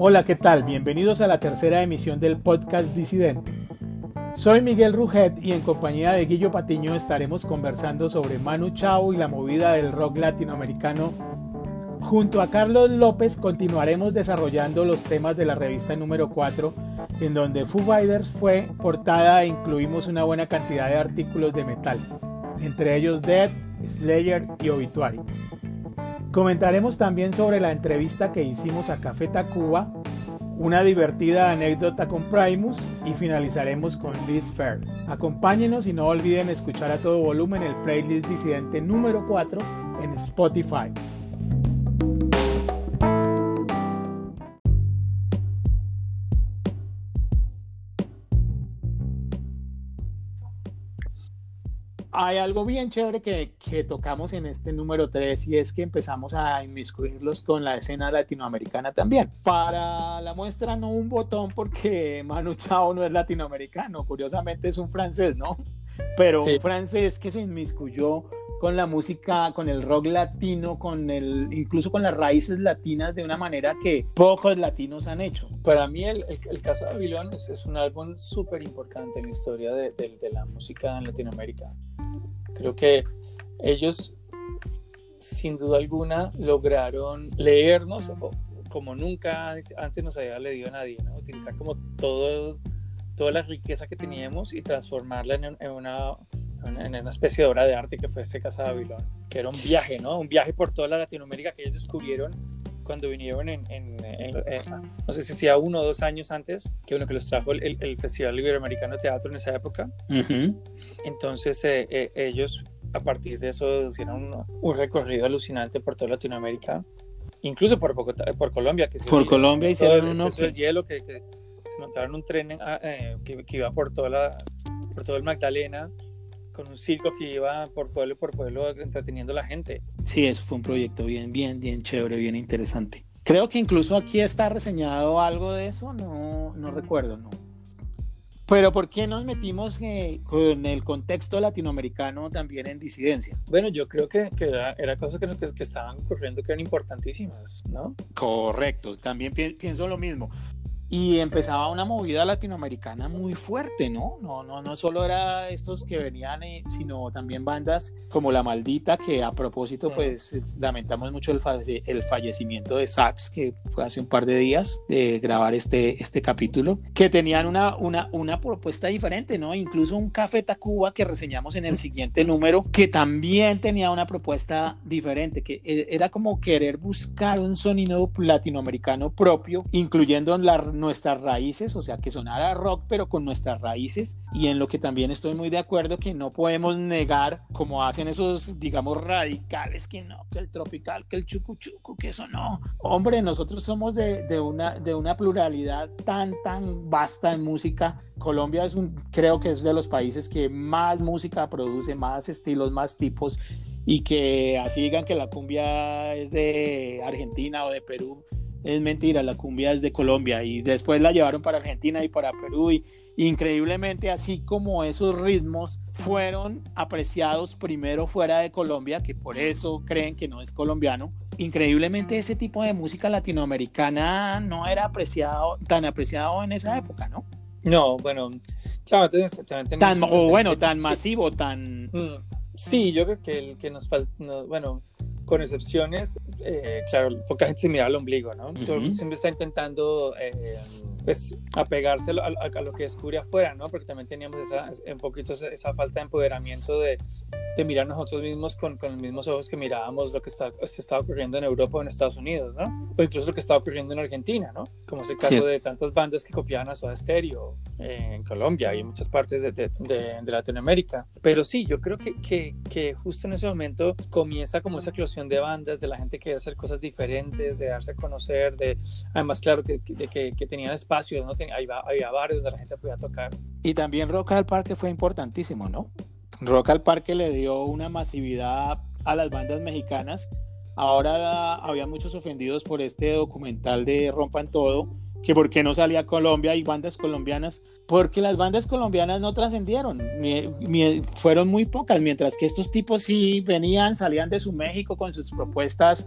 Hola, ¿qué tal? Bienvenidos a la tercera emisión del podcast Disidente. Soy Miguel Ruget y en compañía de Guillo Patiño estaremos conversando sobre Manu Chao y la movida del rock latinoamericano. Junto a Carlos López continuaremos desarrollando los temas de la revista número 4, en donde Foo Fighters fue portada e incluimos una buena cantidad de artículos de metal, entre ellos Dead, Slayer y Obituary. Comentaremos también sobre la entrevista que hicimos a Café Tacuba, una divertida anécdota con Primus y finalizaremos con Liz Fair. Acompáñenos y no olviden escuchar a todo volumen el playlist disidente número 4 en Spotify. Hay algo bien chévere que, que, tocamos en este número 3 y es que empezamos a inmiscuirlos con la escena latinoamericana también. Para la muestra no un botón porque Manu Chao no es latinoamericano, curiosamente es un francés, ¿no? Pero un francés que se inmiscuyó con la música, con el rock latino, con el, incluso con las raíces latinas de una manera que pocos latinos han hecho. Para mí el, el, caso de Babilón es, es, un álbum súper importante en la historia de, de, de, la música en Latinoamérica. Creo que ellos, sin duda alguna, lograron leernos como nunca antes nos había leído nadie, ¿no? utilizar como todo, toda la riqueza que teníamos y transformarla en, en una en una especie de obra de arte que fue este Casa de Babilón, que era un viaje, ¿no? Un viaje por toda la Latinoamérica que ellos descubrieron cuando vinieron en, en, no sé si sea uno o dos años antes, que uno que los trajo el, el Festival Iberoamericano de Teatro en esa época. Entonces eh, eh, ellos a partir de eso hicieron un, un, recorrido alucinante por toda Latinoamérica, incluso por, Bogotá, por Colombia. Que por Colombia hicieron todo, uno... El hielo, que, que, se montaron un tren ah, eh, que, que, iba por, toda la, por todo el Magdalena con un circo que iba por pueblo por pueblo entreteniendo a la gente. Sí, eso fue un proyecto bien, bien, bien chévere, bien interesante. Creo que incluso aquí está reseñado algo de eso, no, no recuerdo, no. Pero ¿por qué nos metimos eh, con el contexto latinoamericano también en disidencia? Bueno, yo creo que, que era, era, cosas que, que, que, estaban ocurriendo que eran importantísimas, ¿no? Correcto, también pi pienso lo mismo y empezaba una movida latinoamericana muy fuerte, ¿no? No, no, no solo era estos que venían, eh, sino también bandas como La Maldita, que a propósito, pues lamentamos mucho el, falle el fallecimiento de Sax, que fue hace un par de días de grabar este, este capítulo, que tenían una, una, una propuesta diferente, ¿no? Incluso un Café Tacuba que reseñamos en el siguiente número, que también tenía una propuesta diferente, que eh, era como querer buscar un sonido latinoamericano propio, incluyendo la nuestras raíces, o sea, que sonara rock, pero con nuestras raíces. Y en lo que también estoy muy de acuerdo, que no podemos negar, como hacen esos, digamos, radicales, que no, que el tropical, que el chucu chucu, que eso no. Hombre, nosotros somos de, de una, de una pluralidad tan, tan vasta en música. Colombia es un, creo que es de los países que más música produce, más estilos, más tipos. Y que así digan que la cumbia es de Argentina o de Perú, es mentira, la cumbia es de Colombia y después la llevaron para Argentina y para Perú y increíblemente así como esos ritmos fueron apreciados primero fuera de Colombia, que por eso creen que no es colombiano, increíblemente ese tipo de música latinoamericana no era apreciado tan apreciado en esa época, ¿no? No, bueno, claro, tan, o bueno, tan masivo, tan... Mm, sí, yo creo que el que nos falta, no, bueno, con excepciones, eh, claro, poca gente se mira al ombligo, ¿no? Uh -huh. Todo el mundo siempre está intentando eh, pues apegarse a, a, a, lo que descubre afuera, ¿no? Porque también teníamos esa, un poquito esa, esa falta de empoderamiento de, de, mirar nosotros mismos con, con, los mismos ojos que mirábamos lo que está, se estaba ocurriendo en Europa o en Estados Unidos, ¿no? O incluso lo que estaba ocurriendo en Argentina, ¿no? Como es el caso sí. de tantas bandas que copiaban a Soda Stereo eh, en Colombia y en muchas partes de, de, de, Latinoamérica. Pero sí, yo creo que, que, que justo en ese momento comienza como esa eclosión de bandas, de la gente que hacer cosas diferentes, de darse a conocer, de además, claro, que, que, que tenían espacio ¿no? Había, había bares donde la gente podía tocar. Y también Rock al Parque fue importantísimo, ¿no? Rock al Parque le dio una masividad a las bandas mexicanas. Ahora había muchos ofendidos por este documental de Rompan Todo, que por qué no salía Colombia y bandas colombianas, porque las bandas colombianas no trascendieron, fueron muy pocas, mientras que estos tipos sí venían, salían de su México con sus propuestas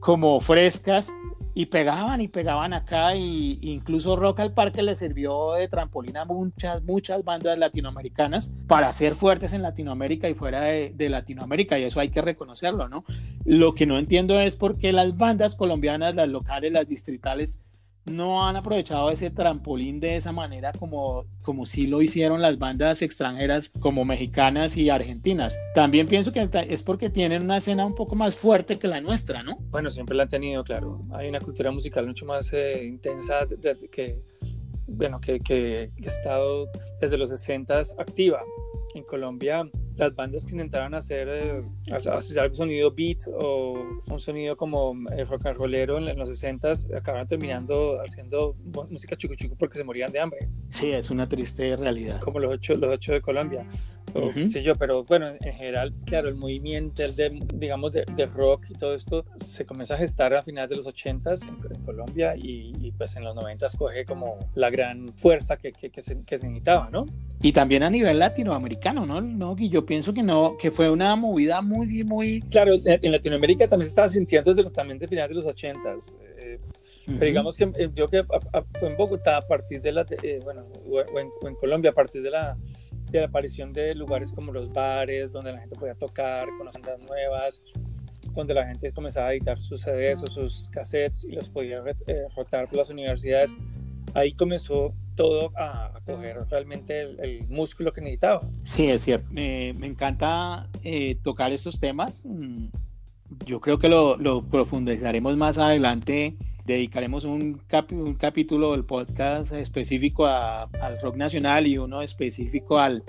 como frescas y pegaban y pegaban acá y incluso Rock al Parque le sirvió de trampolín a muchas, muchas bandas latinoamericanas para ser fuertes en Latinoamérica y fuera de, de, Latinoamérica y eso hay que reconocerlo, ¿no? Lo que no entiendo es por qué las bandas colombianas, las locales, las distritales, no han aprovechado ese trampolín de esa manera como, como sí lo hicieron las bandas extranjeras como mexicanas y argentinas. También pienso que es porque tienen una escena un poco más fuerte que la nuestra, ¿no? Bueno, siempre la han tenido, claro. Hay una cultura musical mucho más eh, intensa que, bueno, que, que, ha estado desde los 60 activa. En Colombia las bandas que intentaron hacer, eh, hacer algún sonido beat o un sonido como eh, rock and rollero en, los 60 acabaron terminando haciendo música chucu chucu porque se morían de hambre. Sí, es una triste realidad. Como los ocho, los ocho de Colombia. O sé yo, pero bueno, en general, claro, el movimiento, el de, digamos, de, rock y todo esto se comienza a gestar a finales de los 80 en, Colombia y, pues en los 90 coge como la gran fuerza que, que, que, se, que se necesitaba, ¿no? Y también a nivel latinoamericano, ¿no? ¿no? Y yo pienso que no, que fue una movida muy, muy... Claro, en Latinoamérica también se estaba sintiendo desde también de finales de los 80 eh, Pero digamos que eh, yo que fue en Bogotá a partir de la, eh, bueno, o en, o en, Colombia a partir de la, de la aparición de lugares como los bares, donde la gente podía tocar con las bandas nuevas, donde la gente comenzaba a editar sus CDs o sus cassettes y los podía rotar por las universidades. Ahí comenzó todo a, coger realmente el, músculo que necesitaba. Sí, es cierto. me encanta eh, tocar estos temas. Mm, yo creo que lo, lo profundizaremos más adelante. Dedicaremos un, un capítulo del podcast específico al rock nacional y uno específico al,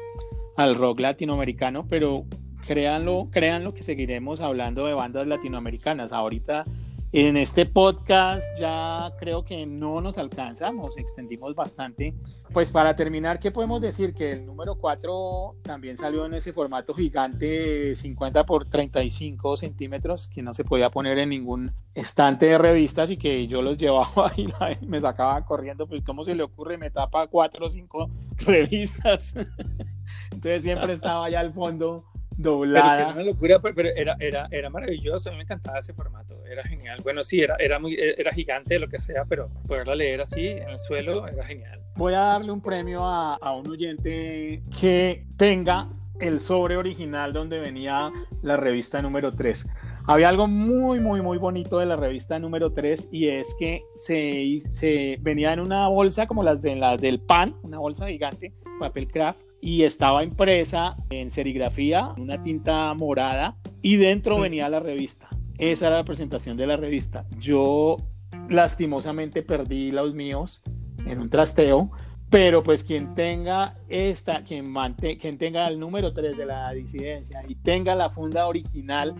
al rock latinoamericano, pero créanlo, créanlo que seguiremos hablando de bandas latinoamericanas. Ahorita en este podcast ya creo que no nos alcanza, nos extendimos bastante. Pues para terminar, ¿qué podemos decir? Que el número 4 también salió en ese formato gigante 50 por 35 centímetros que no se podía poner en ningún estante de revistas y que yo los llevaba y me sacaba corriendo, pues cómo se le ocurre, me tapa 4 o 5 revistas. Entonces siempre estaba allá al fondo doblada. Pero era una locura, pero era, era, era maravilloso, a mí me encantaba ese formato, era genial. Bueno, sí, era, era, muy, era gigante, lo que sea, pero poderla leer así en el suelo era genial. Voy a darle un premio a, a un oyente que tenga el sobre original donde venía la revista número 3. Había algo muy, muy, muy bonito de la revista número 3 y es que se, se venía en una bolsa como las, de, las del pan, una bolsa gigante, papel craft, y estaba impresa en serigrafía, una tinta morada, y dentro venía la revista. Esa era la presentación de la revista. Yo lastimosamente perdí los míos en un trasteo, pero pues quien tenga esta, quien, quien tenga el número 3 de la disidencia y tenga la funda original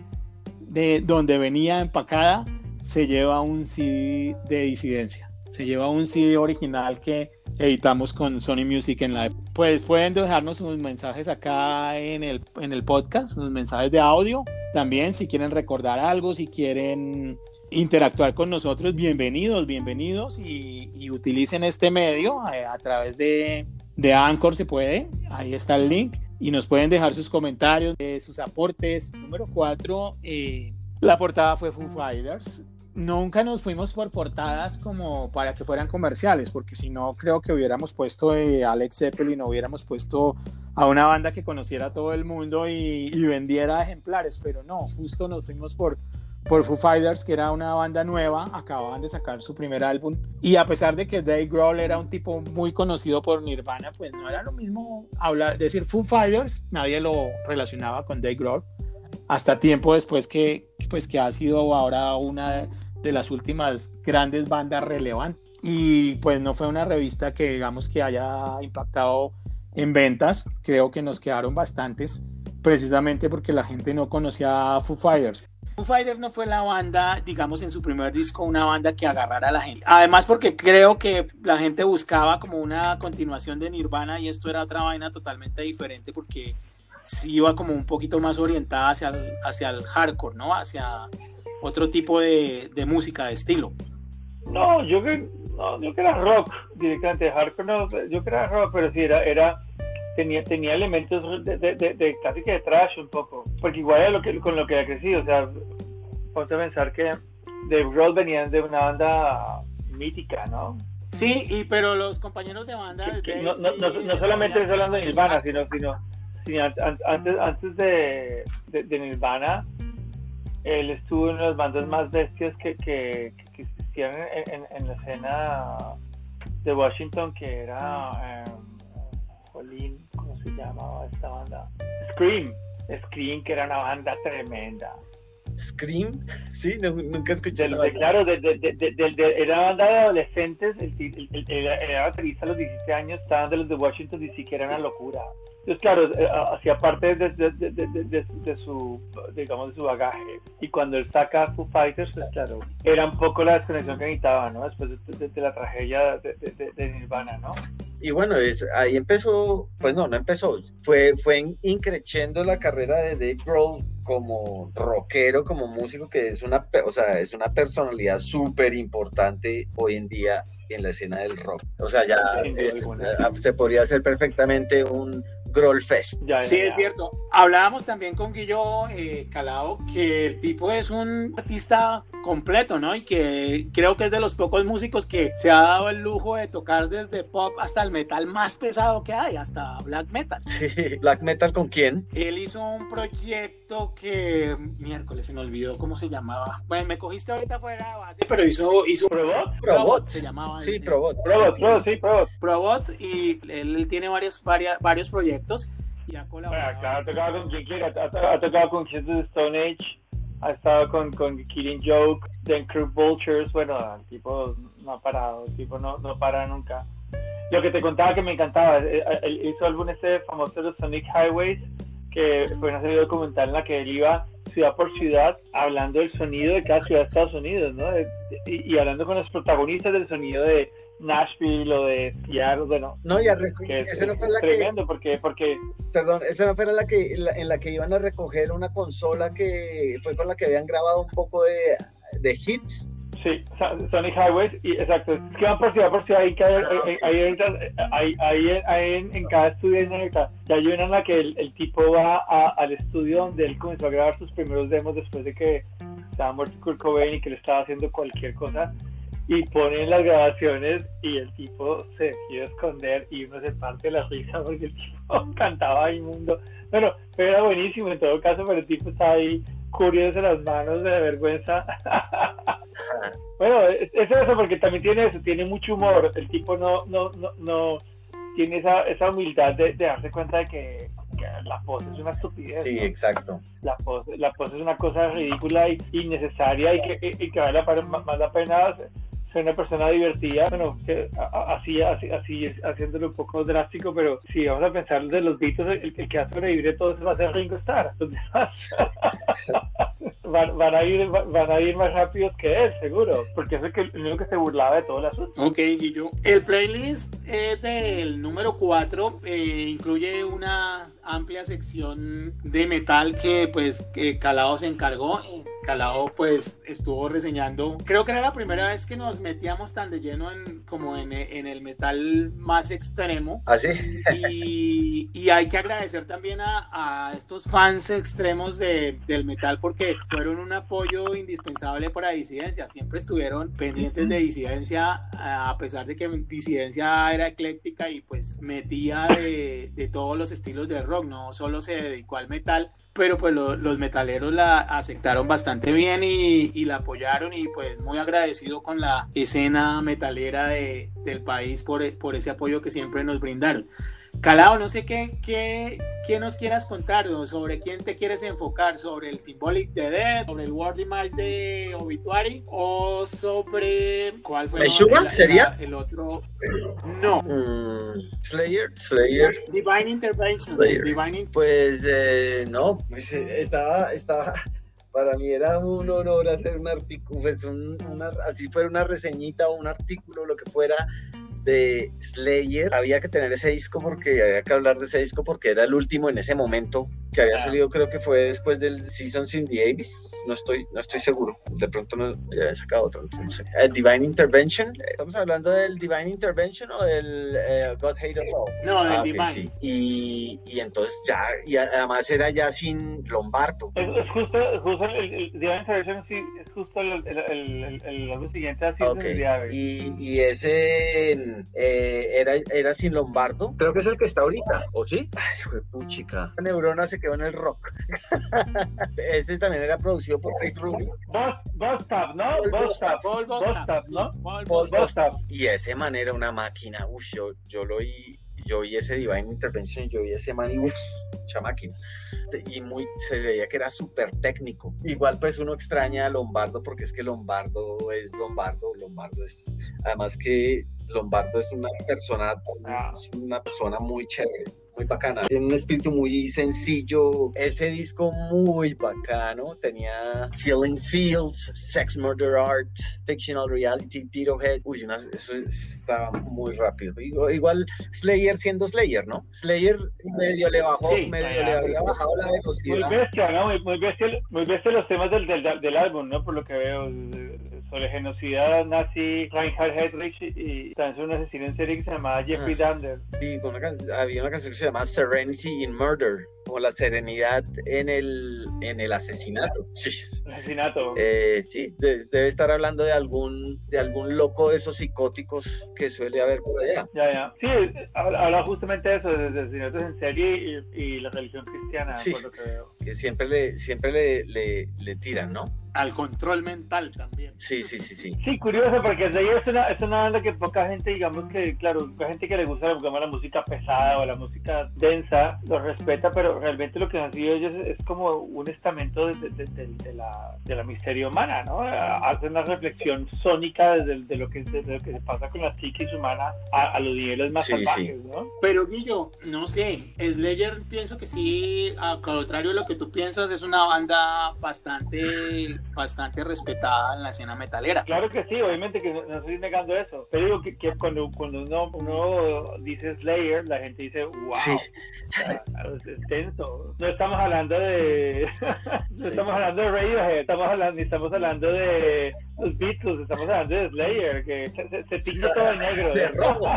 de donde venía empacada, se lleva un CD de disidencia. Se lleva un CD original que editamos con Sony Music en la pues pueden dejarnos sus mensajes acá en el, en el podcast, sus mensajes de audio también si quieren recordar algo, si quieren interactuar con nosotros, bienvenidos, bienvenidos y, utilicen este medio eh, a, través de, de Anchor se puede, ahí está el link y nos pueden dejar sus comentarios, eh, sus aportes. Número cuatro, eh, la portada fue Foo Fighters nunca nos fuimos por portadas como para que fueran comerciales, porque si no, creo que hubiéramos puesto eh, Alex Zeppelin, o hubiéramos puesto a una banda que conociera a todo el mundo y, vendiera ejemplares, pero no, justo nos fuimos por, por Foo Fighters, que era una banda nueva, acababan de sacar su primer álbum, y a pesar de que Dave Grohl era un tipo muy conocido por Nirvana, pues no era lo mismo hablar, decir Foo Fighters, nadie lo relacionaba con Dave Grohl, hasta tiempo después que, pues, que ha sido ahora una de las últimas grandes bandas relevantes. Y pues no fue una revista que digamos que haya impactado en ventas, creo que nos quedaron bastantes, precisamente porque la gente no conocía a Foo Fighters. Foo Fighters no fue la banda, digamos en su primer disco, una banda que agarrara a la gente. Además porque creo que la gente buscaba como una continuación de Nirvana y esto era otra vaina totalmente diferente porque sí iba como un poquito más orientada hacia el, hacia el hardcore, ¿no? Hacia otro tipo de, de música, de estilo. No, yo que no, yo que era rock directamente, hardcore no, yo que era rock, pero sí era, era tenía, tenía elementos de, de, de, casi que de trash un poco, porque igual era lo que, con lo que había crecido, o sea, ponte a pensar que Dave Grohl venían de una banda mítica, ¿no? Sí, y pero los compañeros de banda... no, no, no, solamente hablando de Nirvana, sino, sino, antes, antes de, de, Nirvana, él estuvo en las bandas más bestias que, que, que existían en, la escena de Washington, que era... Eh, ¿cómo se llamaba esta banda? Scream. Scream, que era una banda tremenda. Scream, sí, nunca escuché de, Claro, de, de, era banda de adolescentes, el, el, era baterista a los 17 años, estaban de los de Washington DC, que era una locura. Entonces, claro, eh, hacía parte de, su, digamos, de su bagaje. Y cuando él saca Foo Fighters, pues claro, era un poco la desconexión que necesitaba, ¿no? Después de, la tragedia de, Nirvana, ¿no? y bueno, es, ahí empezó, pues no, no empezó, fue, fue increciendo la carrera de Dave Grohl como rockero, como músico, que es una, o sea, es una personalidad súper importante hoy en día en la escena del rock. O sea, ya se podría hacer perfectamente un Grollfest. sí, es cierto. Hablábamos también con Guillo eh, Calao que el tipo es un artista completo, ¿no? Y que creo que es de los pocos músicos que se ha dado el lujo de tocar desde pop hasta el metal más pesado que hay, hasta black metal. Sí, black metal con quién? Él hizo un proyecto que miércoles se me olvidó cómo se llamaba. Bueno, me cogiste ahorita fuera de base, pero hizo hizo Probot, Probot, se llamaba. Sí, Probot. Probot, sí, Probot. Probot y él, tiene varios varios proyectos y ha colaborado. claro, ha tocado con quien quiera, ha, tocado con de Stone Age ha estado con, con Killing Joke, The Crew Vultures, bueno, el tipo no ha parado, el tipo no, no para nunca. Lo que te contaba que me encantaba, eh, eh, él hizo álbum ese famoso de Sonic Highways, que fue una serie documental en la que él iba ciudad por ciudad hablando del sonido de cada ciudad de Estados Unidos, ¿no? y, y, hablando con los protagonistas del sonido de, Nashville o de Seattle, bueno. No, ya esa no fue la tremendo porque, porque... Perdón, esa no fue la que, en la que iban a recoger una consola que fue con la que habían grabado un poco de, de hits. Sí, Sonic Highways, y, exacto, es que van por ciudad por ciudad, ahí, ahí, ahí, en, en, cada estudio hay ya hay una en la que el, el tipo va a, al estudio donde él comenzó a grabar sus primeros demos después de que estaba muerto Kurt Cobain y que le estaba haciendo cualquier cosa, y ponen las grabaciones y el tipo se quiere esconder y uno se parte la risa porque el tipo cantaba inmundo. Bueno, pero era buenísimo en todo caso, pero el tipo está ahí curioso en las manos de vergüenza. bueno, es, eso porque también tiene eso, tiene mucho humor. El tipo no, no, no, no tiene esa, esa humildad de, darse cuenta de que, la pose es una estupidez. Sí, exacto. La pose, la pose es una cosa ridícula y innecesaria y que, y que vale más la pena soy una persona divertida, bueno, que, así, así, así, haciéndolo un poco drástico, pero si vamos a pensar de los Beatles, el, que va a sobrevivir de todo eso va a ser Ringo Starr. van, van, a ir, van a ir más rápidos que él, seguro, porque es el, que, el único que se burlaba de todo el asunto. Ok, Guillo. El playlist del número 4 eh, incluye una amplia sección de metal que pues que Calado se encargó. Calado pues estuvo reseñando, creo que era la primera vez que nos metíamos tan de lleno en, como en, en el metal más extremo. Así. ¿Ah, y, y, hay que agradecer también a, a estos fans extremos de, del metal porque fueron un apoyo indispensable para disidencia. Siempre estuvieron pendientes de disidencia a pesar de que disidencia era ecléctica y pues metía de, de todos los estilos de rock, no solo se dedicó al metal pero pues los metaleros la aceptaron bastante bien y, y, la apoyaron y pues muy agradecido con la escena metalera de, del país por, por ese apoyo que siempre nos brindaron. Calao, no sé qué, qué, qué nos quieras contar, sobre quién te quieres enfocar, sobre el Symbolic de Death, sobre el World Image de Obituary o sobre cuál fue el, sería el otro. No. Mm, Slayer, Slayer. Divine Intervention. Divine... Pues eh, no, pues eh, estaba, estaba para mí era un honor hacer un artículo, pues un, una, así fuera una reseñita o un artículo, lo que fuera, de Slayer, había que tener ese disco porque había que hablar de ese disco porque era el último en ese momento que había salido creo que fue después del Seasons in the Abyss, no estoy, no estoy seguro, de pronto no ya había sacado otro, no sé. Eh, Divine Intervention, ¿estamos hablando del Divine Intervention o del eh, God Hate Us All? No, del Ah, Divine. sí. Y, y entonces ya, y además era ya sin Lombardo. Es, es justo, justo el, el, el Divine Intervention, sí, es justo el, el, el, el, el siguiente a Seasons Ok, in the Abyss. y, y ese eh, era, era sin Lombardo. Creo que es el que está ahorita, ¿o sí? Ay, puchica. La neurona se quedó en el rock. este también era producido por Rick Rubin. Boss, Boss Tap, ¿no? Paul Boss Bostaph. Tap. Paul Boss Bostaph, Tap, sí, ¿no? Paul Paul Bostaph. Boss Tap. Y ese man era una máquina. Uy, yo, yo lo vi, yo vi ese Divine Intervention, yo vi ese man y uff, mucha máquina. Y muy, se veía que era súper técnico. Igual pues uno extraña a Lombardo porque es que Lombardo es Lombardo. Lombardo es, además que Lombardo es una persona, Ah. es una persona muy chévere. Muy bacana, tiene un espíritu muy sencillo. Ese disco muy bacano. Tenía Killing Fields, Sex Murder Art, Fictional Reality, Tito Head. Uy, una- eso estaba muy rápido. Igual, Slayer siendo Slayer, ¿no? Slayer medio le bajó, Sí, medio le había bajado la Muy velocidad. bestia, ¿no? Muy, muy bestia, muy bestia los temas del, del, del álbum, ¿no? Por lo que veo, sobre genocidio nazi, Reinhard Heydrich y también un asesino en serie que se llamaba Jeffrey. Sí, con una can- había una canción que se llama Serenity in Murder, como la serenidad en el, en el asesinato. Sí. Asesinato. Eh, sí, de- debe estar hablando de algún, de algún loco de esos psicóticos que suele haber por allá. Ya, ya. Sí, habla justamente de eso, de de asesinatos en serie y, y la religión cristiana, Sí. por lo que veo. Que siempre le, siempre le, le, le tiran, ¿no? Al control mental también. Sí, sí, sí, sí. Sí, curioso, porque Slayer es una, es una banda que poca gente, digamos que, claro, poca gente que le gusta digamos, la música pesada o la música densa, lo respeta, pero realmente lo que han sido ellos es, como un estamento de, de- de- de la, de la misteria humana, ¿no? Hacen una reflexión sónica desde de lo, que, desde lo que se pasa con la psiquis humana a, a los niveles más Sí, sí. salvajes, ¿no? Pero Guillo, no sé, Slayer pienso que sí, al contrario de lo que tú piensas, es una banda bastante, bastante respetada en la escena metalera. Claro que sí, obviamente que no, no estoy negando eso. Pero digo que, que cuando, cuando uno, uno dice Slayer, la gente dice, wow, Sí. o sea, es tenso. No estamos hablando de no estamos hablando de Radiohead, estamos hablando, ni estamos hablando de los Beatles, estamos hablando de Slayer, que se, se, pinta todo de negro. De rojo.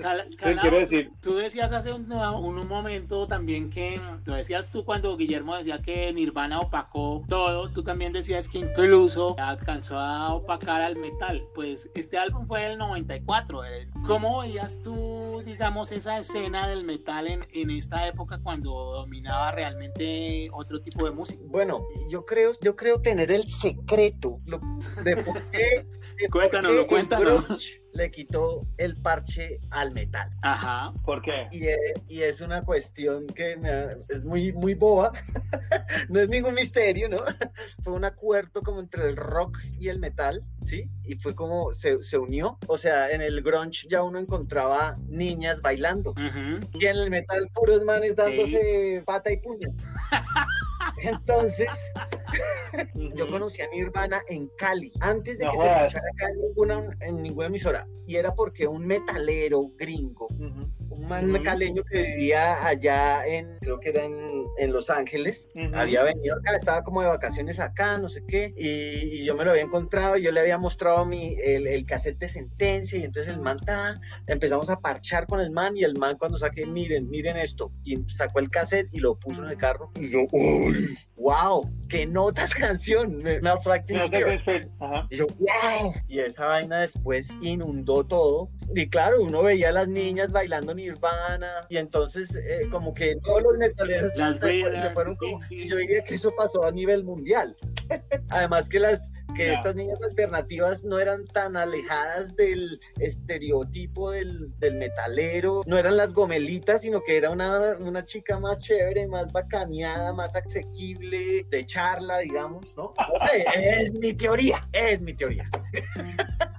Cala- ¿Qué Calao, quiero decir? Tú decías hace un, un- un momento también que, lo decías tú cuando Guillermo decía que Nirvana opacó todo, tú también decías que incluso alcanzó a opacar al metal. Pues este álbum fue del 94. eh. ¿Cómo veías tú, digamos, esa escena del metal en, en esta época cuando dominaba realmente otro tipo de música? Bueno, yo creo, yo creo tener el secreto lo- de por qué, de por Cuéntanoslo, qué el grunge le quitó el parche al metal. Ajá. ¿Por qué? Y, eh, y es una cuestión que me ha- es muy, muy boba, no es ningún misterio, ¿no? Fue un acuerdo como entre el rock y el metal, ¿sí? Y fue como se, se unió, o sea, en el grunge ya uno encontraba niñas bailando, Ujú. y en el metal puros manes dándose pata y puño. Entonces, yo conocí a Nirvana en Cali, antes de No que se escuchara acá en ninguna, en ninguna emisora, y era porque un metalero gringo un man caleño que vivía allá en, creo que era en, en Los Ángeles, Ujú. había venido acá, estaba como de vacaciones acá, no sé qué, y, y yo me lo había encontrado y yo le había mostrado mi, el, el cassette de sentencia y entonces el man ta, empezamos a parchar con el man y el man cuando saqué, miren, miren esto, y sacó el cassette y lo puso en el carro y yo, uy, wow, qué notas canción, Smells Like Teen Spirit. Y yo, wow. Y esa vaina después inundó todo. Y claro, uno veía a las niñas bailando Nirvana. Y entonces, eh, como que todos los metaleros Las se fueron como. Yo diría que eso pasó a nivel mundial. Además, que las que estas niñas alternativas no eran tan alejadas del estereotipo del, del metalero, no eran las gomelitas, sino que era una, una chica más chévere, más bacaneada, más asequible, de charla, digamos, ¿no? Es mi teoría, es mi teoría.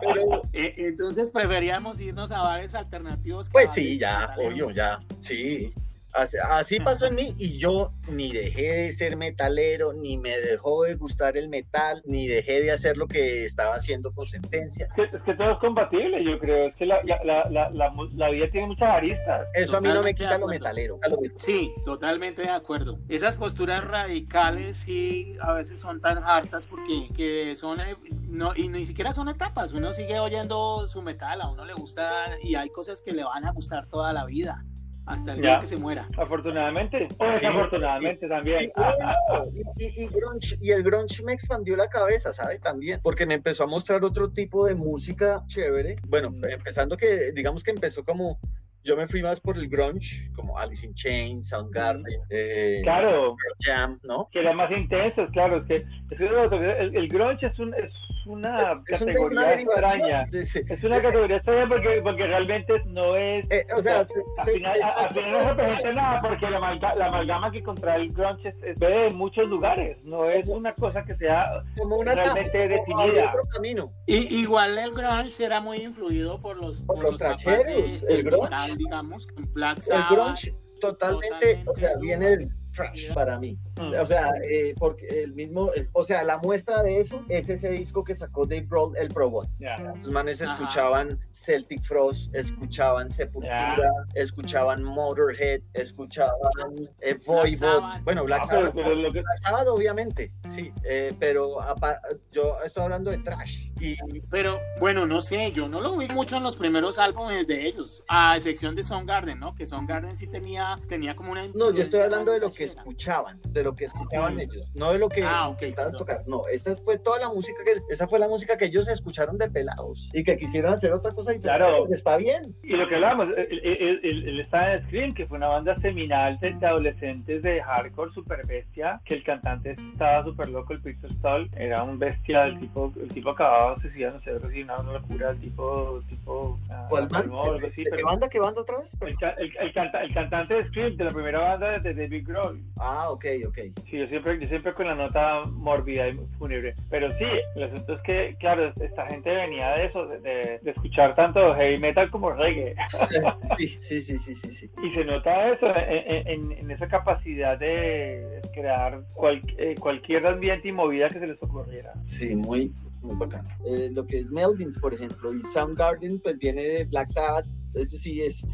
Pero, Eh, entonces preferíamos irnos a bares alternativos. que pues sí, ya, obvio, ya, sí. Así, pasó en mí y yo ni dejé de ser metalero, ni me dejó de gustar el metal, ni dejé de hacer lo que estaba haciendo con sentencia. Es que, todo es compatible, yo creo. Es que la, la, vida tiene muchas aristas. Eso a mí no me quita lo metalero. Sí, totalmente de acuerdo. Esas posturas radicales sí a veces son tan hartas porque que son eh, no, y ni siquiera son etapas. Uno sigue oyendo su metal, a uno le gusta y hay cosas que le van a gustar toda la vida hasta el día que se muera. Afortunadamente, o desafortunadamente también. Y, el grunge me expandió la cabeza, ¿sabe? También, porque me empezó a mostrar otro tipo de música chévere. Bueno, mm. empezando que, digamos que empezó como yo me fui más por el grunge, como Alice in Chains, Soundgarden, mm. eh, claro, Jam, ¿no? Que era más intenso, claro, es que el, el grunge es un, es una categoría extraña. Es una categoría extraña porque, porque realmente no es. Eh, o sea, al, final, no representa nada porque la, amalgama que contra el grunge es, ve en muchos lugares. No es una cosa que sea como una realmente definida. Camino. Y, igual el grunge será muy influido por los, por, los, tracheros. el grunge. digamos, con Black Sabbath. El grunge totalmente, o sea, viene trash para mí. Mm. O sea, eh, porque el mismo, o sea, la muestra de eso es ese disco que sacó Dave Grohl, el Probot. Los manes escuchaban Celtic Frost, escuchaban Sepultura, escuchaban Motorhead, escuchaban eh, Voivod, bueno, Black Sabbath, Black Sabbath obviamente, sí, eh, pero yo estoy hablando de trash. Y... Pero bueno, no sé, yo no lo vi mucho en los primeros álbumes de ellos, a excepción de Soundgarden, ¿no? Que Soundgarden sí tenía, tenía como una... No, yo estoy hablando de lo que escuchaban, de lo que escuchaban ellos, no de lo que ah, tocar. No, esa fue toda la música que, esa fue la música que ellos escucharon de pelados y que quisieron hacer otra cosa y Claro, está bien. Y lo que hablábamos, el, estaba en Scream, que fue una banda seminal de, adolescentes de hardcore super bestia, que el cantante estaba súper loco, el Peter Stall, era un bestia, el tipo, el tipo acababa suicidando, se sé, una locura, el tipo, tipo. Ah, ¿Cuál banda? ¿Qué banda? ¿Qué banda otra vez? El, el, cantante de Scream, de la primera banda de David Grohl. Ah, ok, ok. Sí, yo siempre, yo siempre con la nota mórbida y fúnebre. Pero sí, el asunto es que, claro, esta gente venía de eso, de, escuchar tanto heavy metal como reggae. Sí, sí, sí, sí, sí. sí. Y se nota eso en, en, esa capacidad de crear eh, cualquier ambiente y movida que se les ocurriera. Sí, muy, muy bacano. Eh, lo que es Melvins, por ejemplo, y Soundgarden, pues viene de Black Sabbath, eso sí es,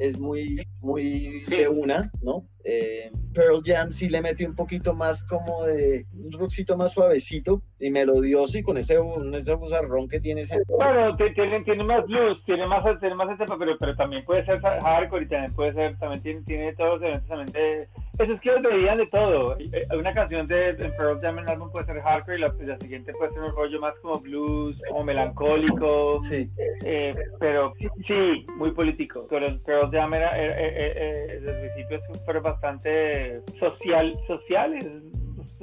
es muy, muy de una, ¿no? Eh, Pearl Jam sí le mete un poquito más como de un rockcito más suavecito y melodioso y con ese, ese buzarrón que tiene ese... Bueno, tiene, tiene más luz, tiene más, tiene más pero, pero también puede ser hardcore y también puede ser, también tiene, tiene todos los elementos también de... Eso es que veían de todo. Eh, una canción de, Pearl Jam en el álbum puede ser hardcore y la, la, siguiente puede ser un rollo más como blues, como melancólico. Sí. Eh, pero sí, muy político. Pero Pearl Jam era, desde el principio fue bastante social, sociales,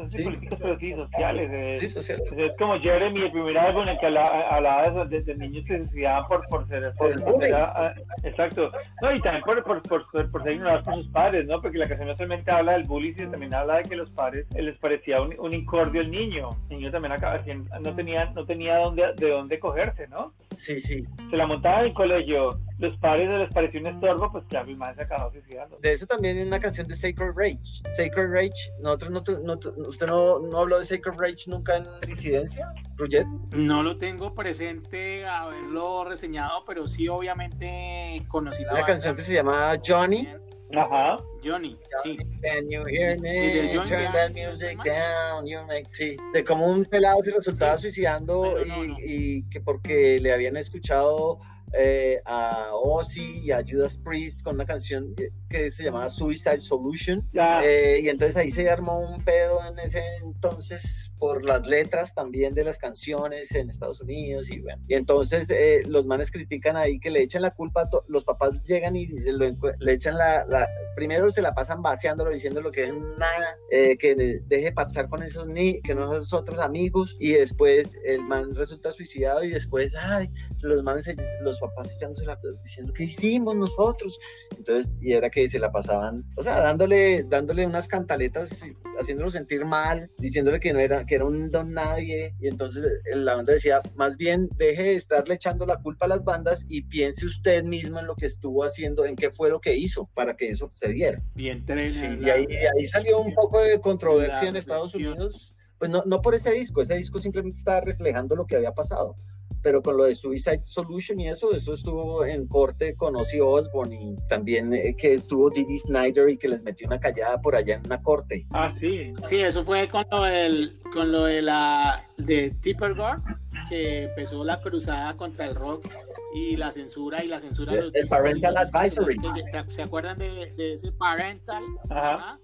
sí. políticos, pero sí sociales. Eh, sí, sociales. Es como Jeremy, el primer álbum en el que hablaba, de, de, niños que se suicidaban por, por ser. Por, ah, exacto. No, y también por, por, por, por ser ignorados por sus padres, ¿no? Porque la canción no solamente habla del bullying, sino también habla de que los padres eh, les parecía un, un incordio el niño. El niño también acaba, no tenía, no tenía dónde, de dónde cogerse, ¿no? Sí, sí. Se la montaba en el colegio, los padres les pareció un estorbo, pues claro, el man se acabó suicidando. De eso también hay una canción de Sacred Rage. Sacred Rage, nosotros no, no, ¿usted no, no, habló de Sacred Rage nunca en Disidencia, Ruget? No lo tengo presente haberlo reseñado, pero sí obviamente conocí la Una canción que se llama Johnny. Ajá. Johnny, sí. Can you hear me? Turn that music down. You make... Sí, de como un pelado se resultaba suicidando y, y que porque le habían escuchado eh, a Ozzy y a Judas Priest con una canción que se llamaba Suicide Solution. Eh, y entonces ahí se armó un pedo en ese entonces por las letras también de las canciones en Estados Unidos. Y bueno, y entonces eh, los manes critican ahí que le echan la culpa, a los papás llegan y le echan la, la, Primero se la pasan vaciándolo, diciendo lo que es nada, que deje pasar con esos ni, que no son otros amigos. Y después el man resulta suicidado y después, ay, los manes, los papás echándose la diciendo qué hicimos nosotros. Entonces, y era que se la pasaban, o sea, dándole, dándole unas cantaletas haciéndolo sentir mal, diciéndole que no era, que era un don nadie. Y entonces eh, la banda decía, más bien deje de estarle echando la culpa a las bandas y piense usted mismo en lo que estuvo haciendo, en qué fue lo que hizo para que eso se diera. Bien sí, y ahí, ahí salió un poco de controversia en Estados Unidos. Pues no, no por ese disco, ese disco simplemente estaba reflejando lo que había pasado pero con lo de Suicide Solution y eso, eso estuvo en corte con Ozzy Osbourne y también eh, que estuvo Didi Snyder y que les metió una callada por allá en una corte. Ah, sí. Sí, eso fue con lo, del, con lo de la de Tipper Gore que empezó la cruzada contra el rock y la censura y la censura de los el parental advisory. se acuerdan de, de ese parental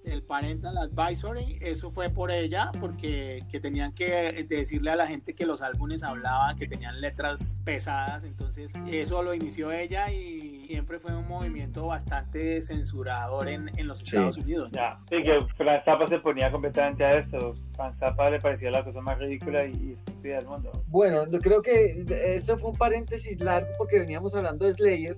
el parental advisory. Eso fue por ella porque que tenían que decirle a la gente que los álbumes hablaban que tenían letras pesadas. Entonces eso lo inició ella y siempre fue un movimiento bastante censurador en, en los Estados Unidos ya sí que Franz Zappa se ponía completamente a eso Franz Zappa le parecía la cosa más ridícula y, estúpida del mundo bueno yo creo que esto fue un paréntesis largo porque veníamos hablando de Slayer.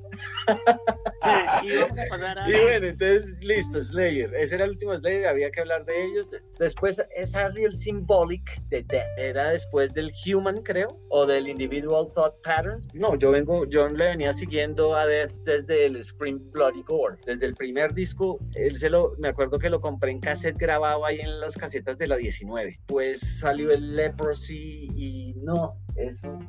y vamos a pasar a... Y bueno, entonces, listo, Slayer. Ese era el último Slayer, había que hablar de ellos. Después, esa Real Symbolic de era después del Human, creo, o del Individual Thought Patterns. No, yo vengo, yo le venía siguiendo a Death desde el Scream Bloody Gore. Desde el primer disco, él se lo, me acuerdo que lo compré en cassette grabado ahí en las casetas de la 19. Pues salió el Leprosy y no,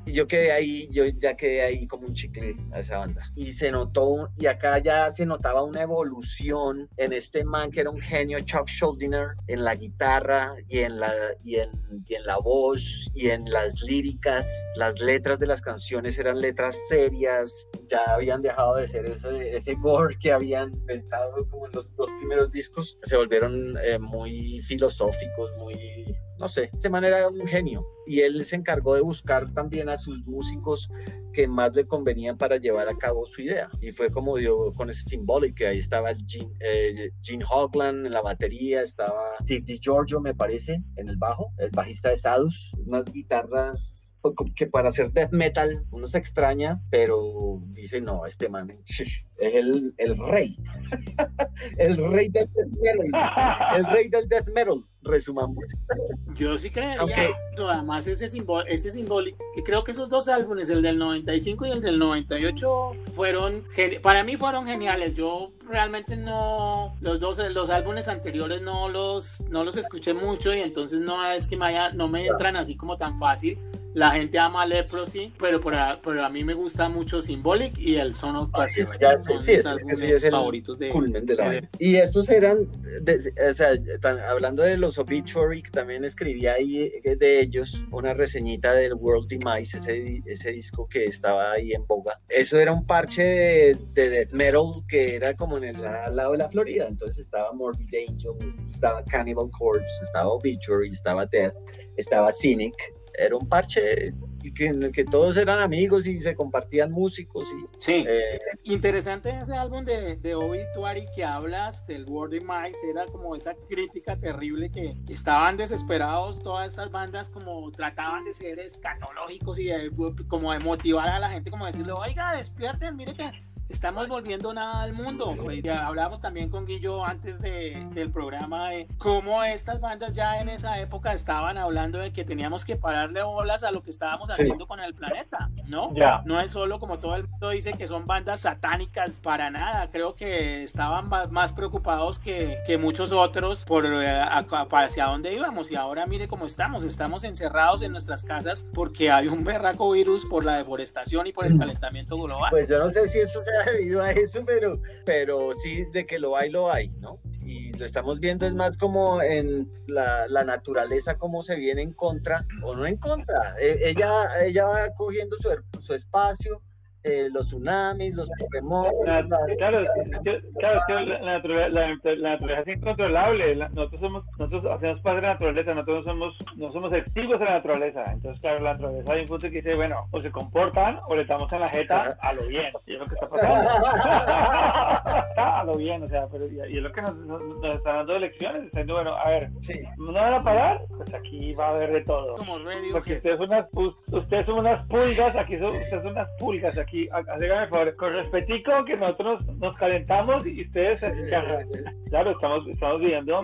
Y yo quedé ahí, yo ya quedé ahí como un chicle a esa banda. Y se notó, y acá ya se notaba una evolución en este man que era un genio, Chuck Schuldiner, en la guitarra y en la, y en, y en la voz y en las líricas. Las letras de las canciones eran letras serias, ya habían dejado de ser ese, ese gore que habían inventado como en los dos primeros discos. Se volvieron eh, muy filosóficos, muy no sé, de manera un genio. Y él se encargó de buscar también a sus músicos que más le convenían para llevar a cabo su idea. Y fue como dio con ese simbólico, ahí estaba Gene, eh, Gene Hoglan en la batería, estaba Steve DiGiorgio, me parece, en el bajo, el bajista de Sadus, unas guitarras que para hacer death metal uno se extraña, pero dice, no, este man es el, el rey, el rey del death metal, el rey del death metal, resumamos. Yo sí creo, okay. además ese simbólico, ese simbólico, y creo que esos dos álbumes, el del 95 y el del 98, fueron, para mí fueron geniales, yo realmente no, los dos, los álbumes anteriores no los, no los escuché mucho y entonces no es que me haya, no me entran así como tan fácil, la gente ama Leprosy, pero, a, pero a mí me gusta mucho Symbolic y el Son of Perseverance. son sí, es, favoritos de, de la Y estos eran, o sea, hablando de los Obituary, también escribí ahí eh, de ellos una reseñita del World Demise, ese, ese disco que estaba ahí en boga. Eso era un parche de, de death metal que era como en el lado de la Florida. Entonces estaba Morbid Angel, estaba Cannibal Corpse, estaba Obituary, estaba Death, estaba Cynic era un parche en el que todos eran amigos y se compartían músicos. Y, sí, eh, interesante ese álbum de, de Obituary que hablas del World of Mice, era como esa crítica terrible que estaban desesperados todas estas bandas como trataban de ser escatológicos y como de motivar a la gente, como decirle, oiga, despierten, mire que estamos volviendo nada al mundo. Pues ya hablábamos también con Guillo antes de, del programa de cómo estas bandas ya en esa época estaban hablando de que teníamos que pararle bolas a lo que estábamos haciendo con el planeta, ¿no? Ya. No es solo como todo el mundo dice que son bandas satánicas para nada. Creo que estaban más preocupados que, que muchos otros por eh, hacia dónde íbamos. Y ahora mire cómo estamos. Estamos encerrados en nuestras casas porque hay un berraco virus por la deforestación y por el mm. calentamiento global. Pues yo no sé si eso debido a eso, pero, pero sí, de que lo hay, lo hay, ¿no? Y lo estamos viendo es más como en la, la naturaleza, cómo se viene en contra o no en contra. E, ella, ella va cogiendo su, su espacio, eh, los tsunamis, los terremotos. claro, claro, la, naturaleza, es incontrolable. nosotros somos, nosotros hacemos parte de la naturaleza, nosotros somos, no somos testigos de la naturaleza. Entonces, claro, la naturaleza hay un punto que dice, bueno, o se comportan o le estamos en la jeta a lo bien. Y es lo que está pasando. a lo bien, o sea, pero y, es lo que nos, nos, están dando elecciones, diciendo, bueno, a ver, ¿no van a parar? Pues aquí va a haber de todo. Porque ustedes son unas, ustedes son unas pulgas, aquí son, ustedes son unas pulgas aquí aquí, háganme el favor, con respetico que nosotros nos calentamos y ustedes se Claro, estamos, estamos viviendo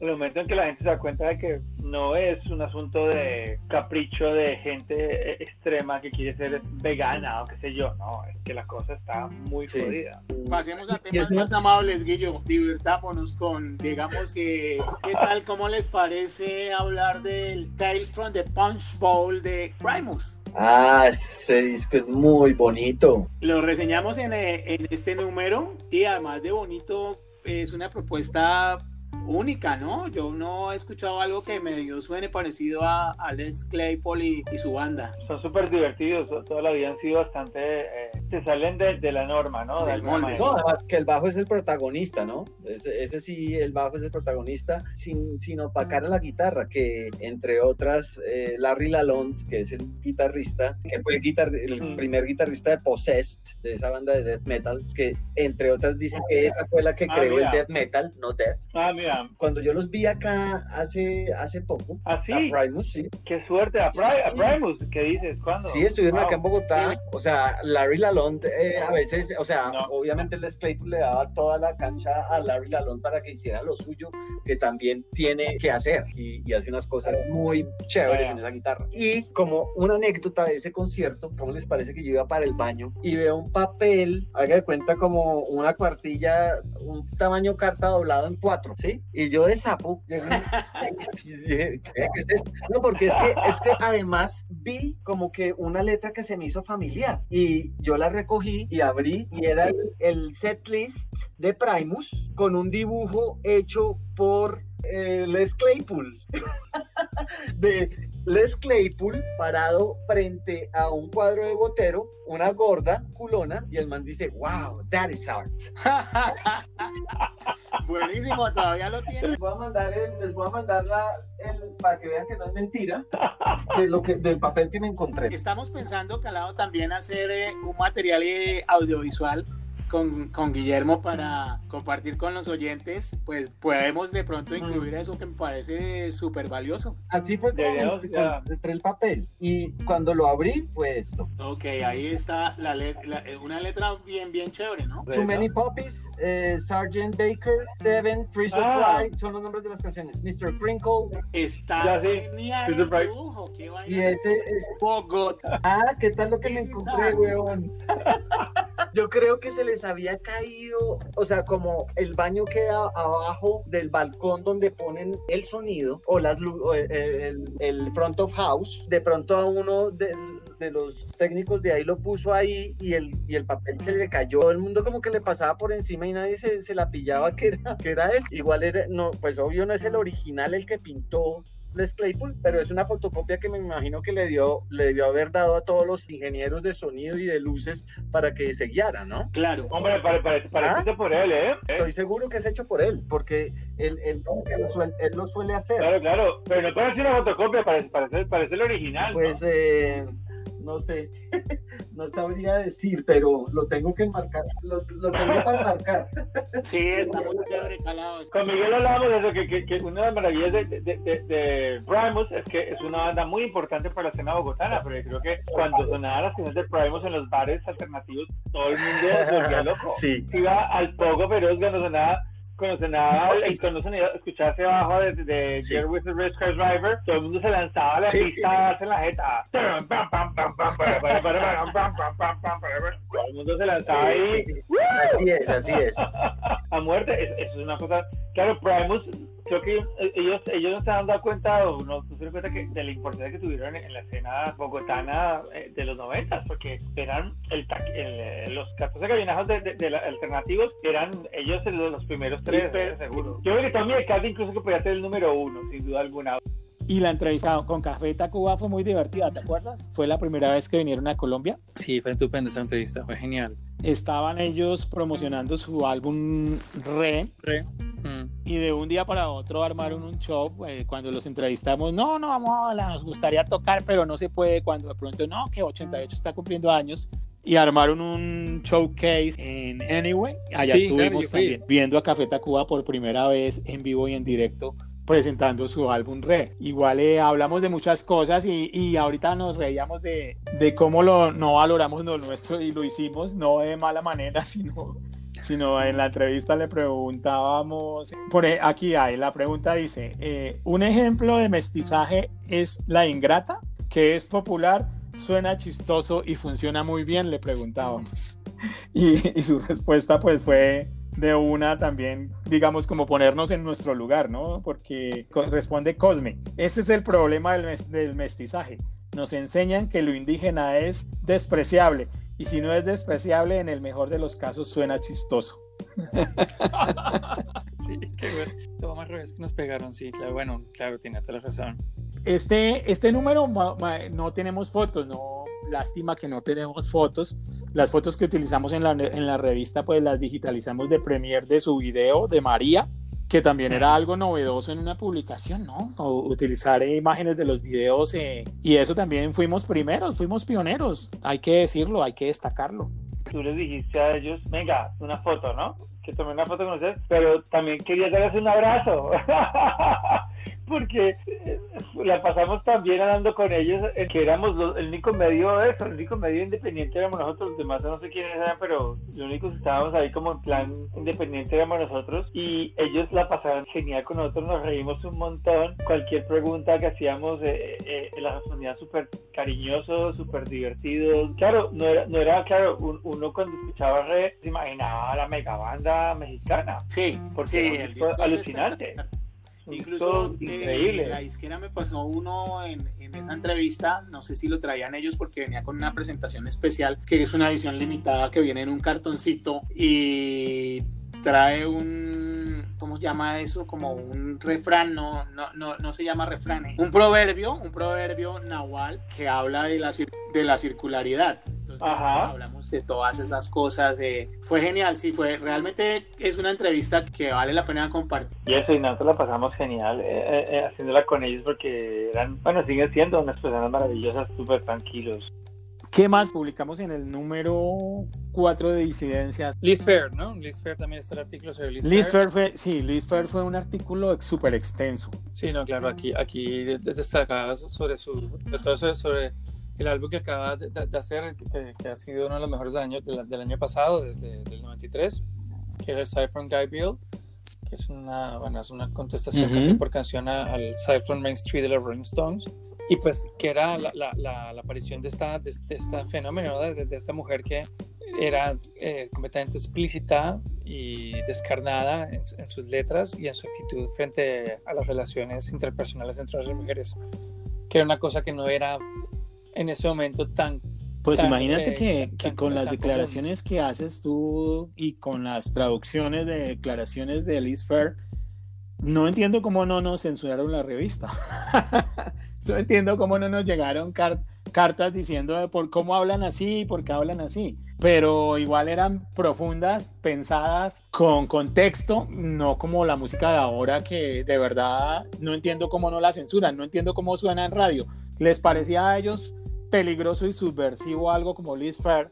el momento en que la gente se da cuenta de que no es un asunto de capricho de gente extrema que quiere ser vegana o qué sé yo, no, es que la cosa está muy jodida. Pasemos a temas más amables, Guillo, divertámonos con, digamos, eh, ¿qué tal, cómo les parece hablar del Tales from the Punch Bowl de Primus? Ah, ese disco es muy bonito. Lo reseñamos en, eh, en este número y además de bonito es una propuesta única, ¿no? Yo no he escuchado algo que medio suene parecido a, a Les Claypool y, su banda. Son súper divertidos, toda la vida han sido bastante, eh, se salen de, la norma, ¿no? Del molde. No, además que el bajo es el protagonista, ¿no? Ese, sí, el bajo es el protagonista, sin, sin opacar a la guitarra, que entre otras, eh, Larry Lalonde, que es el guitarrista, que fue el, el mm. primer guitarrista de Possessed, de esa banda de death metal, que entre otras dicen que esa fue la que ah, creó el death metal, no death. Ah, mira cuando yo los vi acá hace, hace poco, ¿Ah, a Primus, sí. Qué suerte, a, Primus, ¿qué dices? ¿Cuándo? Sí, estuvieron acá en Bogotá. O sea, Larry Lalonde eh, a veces, o sea, obviamente Les Claypool le daba toda la cancha a Larry Lalonde para que hiciera lo suyo, que también tiene que hacer y, hace unas cosas muy chéveres en esa guitarra. Y como una anécdota de ese concierto, ¿cómo les parece que yo iba para el baño y veo un papel, haga de cuenta como una cuartilla, un tamaño carta doblado en cuatro, ¿sí? Y yo de sapo, no, porque es que, es que además vi como que una letra que se me hizo familiar y yo la recogí y abrí y era el, el set list de Primus con un dibujo hecho por eh, Les Claypool. de Les Claypool parado frente a un cuadro de Botero, una gorda culona, y el man dice, wow, that is art. Buenísimo, todavía lo tiene. Les voy a mandar, el, les voy a mandar la, el, para que vean que no es mentira, de lo que, del papel que me encontré. Estamos pensando, Calado, también hacer eh, un material eh, audiovisual con, con, Guillermo para compartir con los oyentes, pues podemos de pronto incluir eso que me parece súper valioso. Así fue como entre el papel y cuando lo abrí fue esto. Ok, ahí está la, una letra bien, bien chévere, ¿no? Too Many Puppies, eh, Sergeant Baker, Seven, Freezer ah. Fry, son los nombres de las canciones. Mr. Crinkle. Está genial. y ese es... Bogotá. Ah, ¿qué tal lo que me encontré, weón? Yo creo que se les había caído, o sea, como el baño queda abajo del balcón donde ponen el sonido o las el, el front of house, de pronto a uno de, los técnicos de ahí lo puso ahí y el, papel se le cayó. Todo el mundo como que le pasaba por encima y nadie se, la pillaba que era, que eso. Igual era, no, pues obvio no es el original el que pintó Les Claypool, pero es una fotocopia que me imagino que le dio, le debió haber dado a todos los ingenieros de sonido y de luces para que se guiara, ¿no? Claro. Hombre, parece, ¿Ah? hecho por él, ¿eh? Estoy seguro que es hecho por él, porque él, él, lo, suele, hacer. Claro, claro, pero no parece una fotocopia, parece, parece, parece el original. Pues, eh no sé, no sabría decir, pero lo tengo que marcar, lo, tengo para marcar. Sí, está muy chévere, calado. Con Miguel hablábamos de eso, que, que, una de las maravillas de, de, de, Primus es que es una banda muy importante para la escena bogotana, pero yo creo que cuando sonaban las canciones de Primus en los bares alternativos, todo el mundo volvía loco. Sí. Iba al poco feroz cuando sonaba cuando sonaba, cuando sonaba, escucharse abajo de, de sí. With the Red Car Driver, todo el mundo se lanzaba a la sí. pista en la jeta. Todo el mundo se lanzaba ahí. Así es, así es. A muerte, eso es una cosa. Claro, Primus creo que ellos, ellos no se han dado cuenta o no se dan cuenta que, de la importancia que tuvieron en la escena bogotana eh, de los 90, porque eran el, el, los 14 cabinajos de, de, alternativos, eran ellos los, primeros tres, eh, seguro. Yo creo que Tommy de incluso que podía ser el número uno, sin duda alguna. Y la entrevista con Café Tacuba fue muy divertida, ¿te acuerdas? Fue la primera vez que vinieron a Colombia. Sí, fue estupenda esa entrevista, fue genial. Estaban ellos promocionando su álbum Re. Re. Mm. Y de un día para otro armaron un show. Eh, cuando los entrevistamos, no, no, vamos a nos gustaría tocar, pero no se puede. Cuando de pronto, no, que 88 está cumpliendo años. Y armaron un showcase en Anyway. Allá estuvimos también viendo a Café Tacuba por primera vez en vivo y en directo presentando su álbum Re. Igual eh, hablamos de muchas cosas y, y ahorita nos reíamos de, de, cómo lo, no valoramos lo nuestro y lo hicimos, no de mala manera, sino, sino en la entrevista le preguntábamos, por e, aquí hay, la pregunta dice, eh, un ejemplo de mestizaje es la ingrata, que es popular, suena chistoso y funciona muy bien, le preguntábamos. Y, y su respuesta pues fue de una también, digamos, como ponernos en nuestro lugar, ¿no? Porque responde Cosme. Ese es el problema del, del, mestizaje. Nos enseñan que lo indígena es despreciable y si no es despreciable, en el mejor de los casos suena chistoso. sí, qué bueno. Todo más revés que nos pegaron, sí, claro, bueno, claro, tiene toda la razón. Este, este número no tenemos fotos, no, lástima que no tenemos fotos. Las fotos que utilizamos en la, en la revista, pues las digitalizamos de Premiere de su video de María, que también era algo novedoso en una publicación, ¿no? O utilizar imágenes de los videos eh, y eso también fuimos primeros, fuimos pioneros, hay que decirlo, hay que destacarlo. Tú les dijiste a ellos, venga, una foto, ¿no? Que tomé una foto con ustedes, pero también quería darles un abrazo. porque eh, la pasamos también hablando con ellos, eh, que éramos el único medio de eso, el único medio independiente éramos nosotros, los demás no sé quiénes eran, pero lo único que estábamos ahí como en plan independiente éramos nosotros y ellos la pasaban genial con nosotros, nos reímos un montón, cualquier pregunta que hacíamos eh, eh la respondía súper cariñoso, súper divertido, claro, no era, no era claro, uno cuando escuchaba re se imaginaba la mega banda mexicana, sí, porque sí, fue alucinante. Incluso eh, la izquierda me pasó uno en, en, esa entrevista, no sé si lo traían ellos porque venía con una presentación especial, que es una edición limitada que viene en un cartoncito y trae un, ¿cómo se llama eso? Como un refrán, no, no, no, no se llama refrán, ¿eh? un proverbio, un proverbio nahual que habla de la, de la circularidad. Ajá. hablamos de todas esas cosas. Eh, fue genial, sí, fue realmente es una entrevista que vale la pena compartir. Y eso, y nosotros la pasamos genial eh, eh, eh haciéndola con ellos porque eran, bueno, siguen siendo unas personas maravillosas, súper tranquilos. ¿Qué más publicamos en el número 4 de disidencias? Liz Fair, ¿no? Liz Fair también está el artículo sobre Liz, Liz Fair. Fue, sí, Liz Fair fue un artículo súper extenso. Sí, no, claro, aquí, aquí destacaba sobre su, todo eso, sobre el álbum que acaba de, de hacer, que, que, ha sido uno de los mejores del año, del, del año pasado, desde el 93, que era el Cypher Guy Bill, que es una, bueno, es una contestación uh -huh. canción por canción al Cypher Main Street de los Rolling Stones y pues que era la, la, la, la aparición de esta, de, de esta fenómeno, de, de, esta mujer que era eh, completamente explícita y descarnada en, en, sus letras y en su actitud frente a las relaciones interpersonales entre las mujeres, que era una cosa que no era en ese momento tan... Pues tan, imagínate eh, que, tan, que tan, con las tan declaraciones que haces tú y con las traducciones de declaraciones de Liz Fair, no entiendo cómo no nos censuraron la revista. no entiendo cómo no nos llegaron car cartas diciendo por cómo hablan así, por qué hablan así. Pero igual eran profundas, pensadas, con contexto, no como la música de ahora que de verdad no entiendo cómo no la censuran, no entiendo cómo suena en radio. ¿Les parecía a ellos peligroso y subversivo algo como Liz Fair?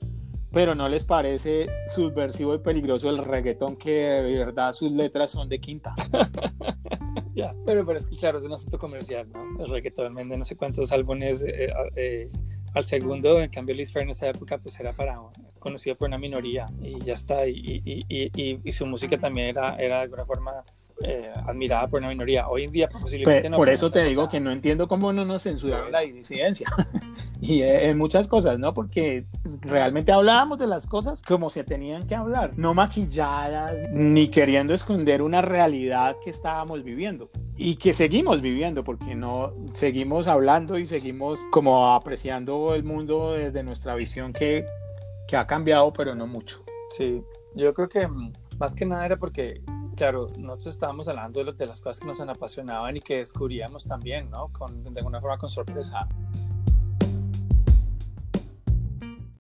pero no les parece subversivo y peligroso el reggaetón que de verdad sus letras son de quinta. pero, pero es que claro, es un asunto comercial, ¿no? El reggaetón vende no sé cuántos álbumes eh, eh, al segundo, en cambio Liz Fair en esa época pues era para conocido por una minoría y ya está, y, y, y, y su música también era, era de alguna forma eh, admirada por una minoría. Hoy en día posiblemente Pe no. Por eso te digo que no entiendo cómo no nos censuraron la disidencia. y eh, en muchas cosas, ¿no? Porque realmente hablábamos de las cosas como se tenían que hablar, no maquilladas, ni queriendo esconder una realidad que estábamos viviendo y que seguimos viviendo, porque no seguimos hablando y seguimos como apreciando el mundo desde nuestra visión que, que ha cambiado, pero no mucho. Sí, yo creo que mm, más que nada era porque claro, nosotros estábamos hablando de, las cosas que nos apasionaban y que descubríamos también, ¿no? Con, de alguna forma con sorpresa.